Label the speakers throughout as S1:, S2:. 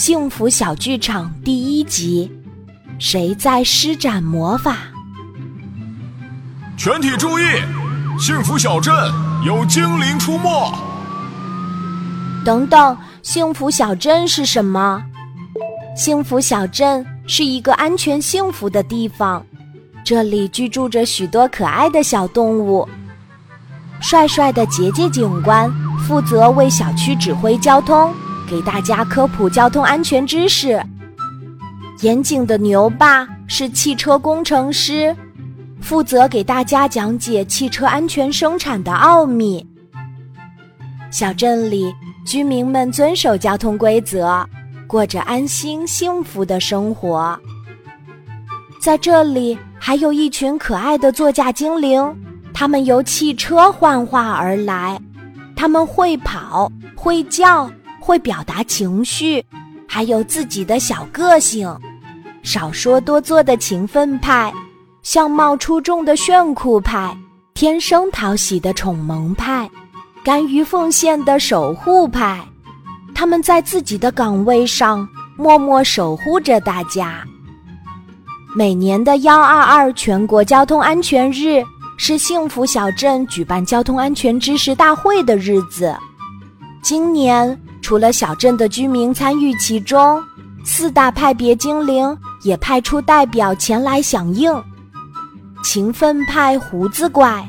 S1: 幸福小剧场第一集：谁在施展魔法？
S2: 全体注意！幸福小镇有精灵出没。
S1: 等等，幸福小镇是什么？幸福小镇是一个安全幸福的地方，这里居住着许多可爱的小动物。帅帅的杰杰警官负责为小区指挥交通，给大家科普交通安全知识。严谨的牛爸是汽车工程师，负责给大家讲解汽车安全生产的奥秘。小镇里居民们遵守交通规则，过着安心幸福的生活。在这里还有一群可爱的座驾精灵。他们由汽车幻化而来，他们会跑，会叫，会表达情绪，还有自己的小个性。少说多做的勤奋派，相貌出众的炫酷派，天生讨喜的宠萌派，甘于奉献的守护派。他们在自己的岗位上默默守护着大家。每年的幺二二全国交通安全日。是幸福小镇举办交通安全知识大会的日子。今年除了小镇的居民参与其中，四大派别精灵也派出代表前来响应。勤奋派胡子怪，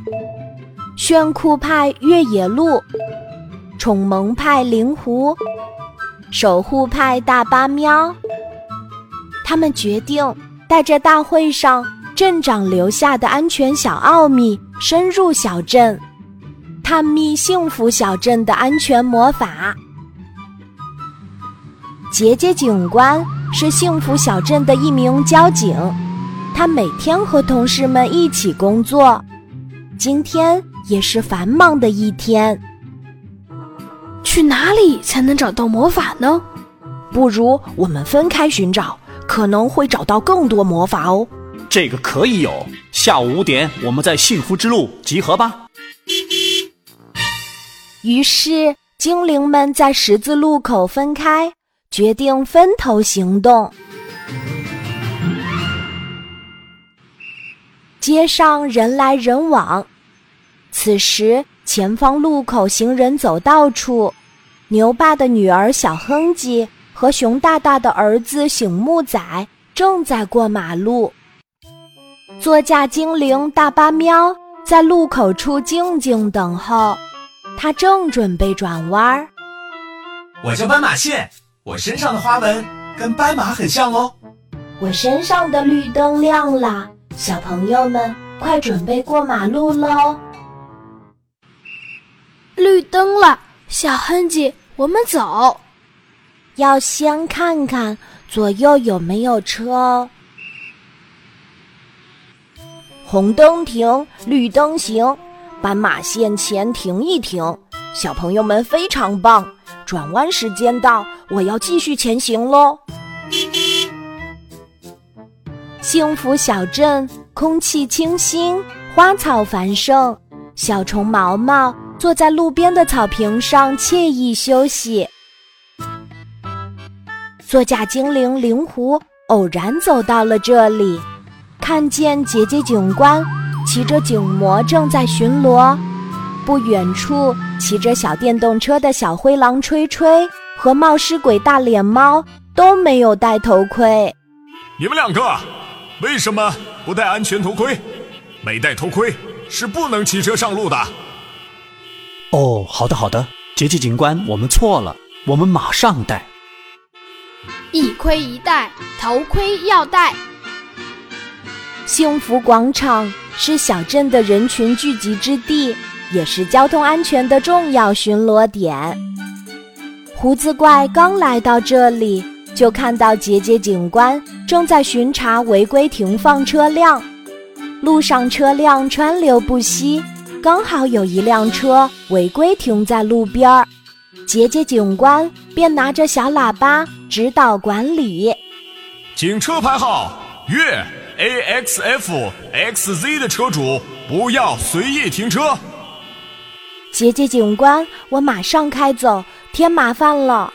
S1: 炫酷派越野鹿，宠萌派灵狐，守护派大巴喵。他们决定带着大会上。镇长留下的安全小奥秘，深入小镇，探秘幸福小镇的安全魔法。杰杰警官是幸福小镇的一名交警，他每天和同事们一起工作。今天也是繁忙的一天。
S3: 去哪里才能找到魔法呢？
S4: 不如我们分开寻找，可能会找到更多魔法哦。
S5: 这个可以有。下午五点，我们在幸福之路集合吧。
S1: 于是，精灵们在十字路口分开，决定分头行动。街上人来人往，此时前方路口行人走道处，牛爸的女儿小哼唧和熊大大的儿子醒目仔正在过马路。座驾精灵大巴喵在路口处静静等候，它正准备转弯。
S6: 我叫斑马线，我身上的花纹跟斑马很像哦。
S1: 我身上的绿灯亮了，小朋友们快准备过马路喽！
S3: 绿灯了，小哼唧，我们走。
S1: 要先看看左右有没有车哦。红灯停，绿灯行，斑马线前停一停。小朋友们非常棒，转弯时间到，我要继续前行喽。幸福小镇空气清新，花草繁盛，小虫毛毛坐在路边的草坪上惬意休息。座驾精灵灵狐偶然走到了这里。看见姐姐警官骑着警摩正在巡逻，不远处骑着小电动车的小灰狼吹吹和冒失鬼大脸猫都没有戴头盔。
S2: 你们两个为什么不戴安全头盔？没戴头盔是不能骑车上路的。
S5: 哦，好的好的，杰奇警官，我们错了，我们马上戴。
S3: 一盔一戴，头盔要戴。
S1: 幸福广场是小镇的人群聚集之地，也是交通安全的重要巡逻点。胡子怪刚来到这里，就看到杰杰警官正在巡查违规停放车辆。路上车辆川流不息，刚好有一辆车违规停在路边儿，杰杰警官便拿着小喇叭指导管理。
S2: 警车牌号粤。A X F X Z 的车主不要随意停车。
S1: 杰杰警官，我马上开走，添麻烦了。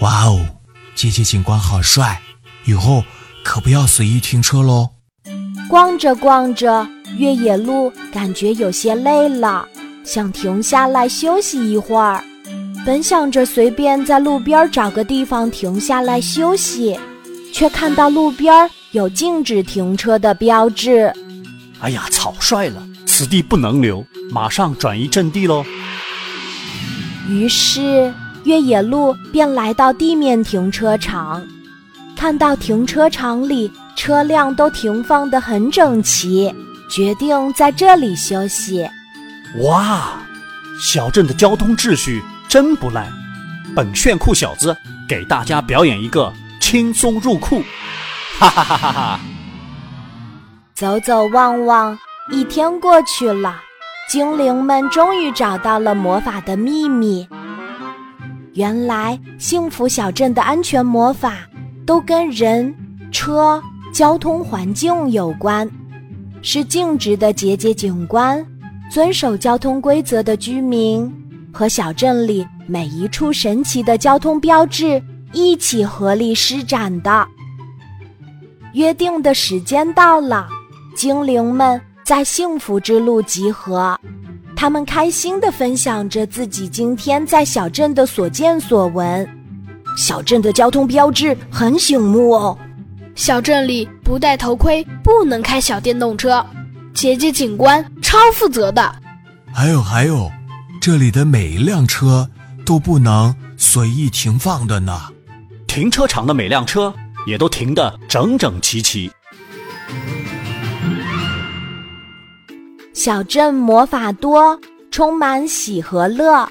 S6: 哇哦，姐姐警官好帅，以后可不要随意停车喽。
S1: 逛着逛着，越野路感觉有些累了，想停下来休息一会儿。本想着随便在路边找个地方停下来休息，却看到路边有禁止停车的标志。
S5: 哎呀，草率了，此地不能留，马上转移阵地喽。
S1: 于是越野鹿便来到地面停车场，看到停车场里车辆都停放得很整齐，决定在这里休息。
S5: 哇，小镇的交通秩序真不赖！本炫酷小子给大家表演一个轻松入库，哈哈哈哈哈！
S1: 走走望望，一天过去了。精灵们终于找到了魔法的秘密。原来，幸福小镇的安全魔法都跟人、车、交通环境有关。是静止的节节景观、遵守交通规则的居民和小镇里每一处神奇的交通标志一起合力施展的。约定的时间到了，精灵们。在幸福之路集合，他们开心地分享着自己今天在小镇的所见所闻。
S4: 小镇的交通标志很醒目哦。
S3: 小镇里不戴头盔不能开小电动车，姐姐警官超负责的。
S6: 还有还有，这里的每一辆车都不能随意停放的呢。
S5: 停车场的每辆车也都停得整整齐齐。
S1: 小镇魔法多，充满喜和乐，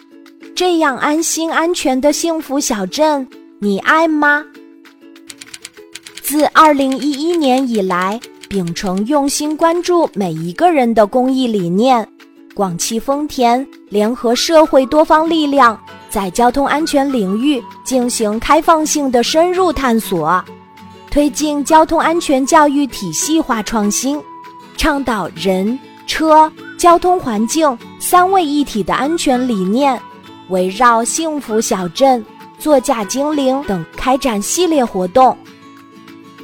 S1: 这样安心安全的幸福小镇，你爱吗？自二零一一年以来，秉承用心关注每一个人的公益理念，广汽丰田联合社会多方力量，在交通安全领域进行开放性的深入探索，推进交通安全教育体系化创新，倡导人。车、交通环境三位一体的安全理念，围绕幸福小镇、座驾精灵等开展系列活动。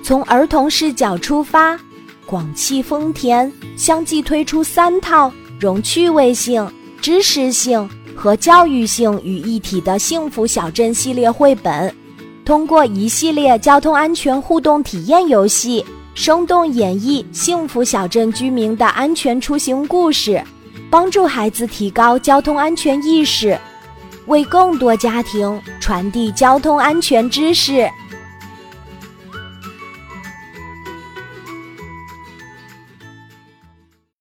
S1: 从儿童视角出发，广汽丰田相继推出三套融趣味性、知识性和教育性于一体的幸福小镇系列绘本，通过一系列交通安全互动体验游戏。生动演绎幸福小镇居民的安全出行故事，帮助孩子提高交通安全意识，为更多家庭传递交通安全知识。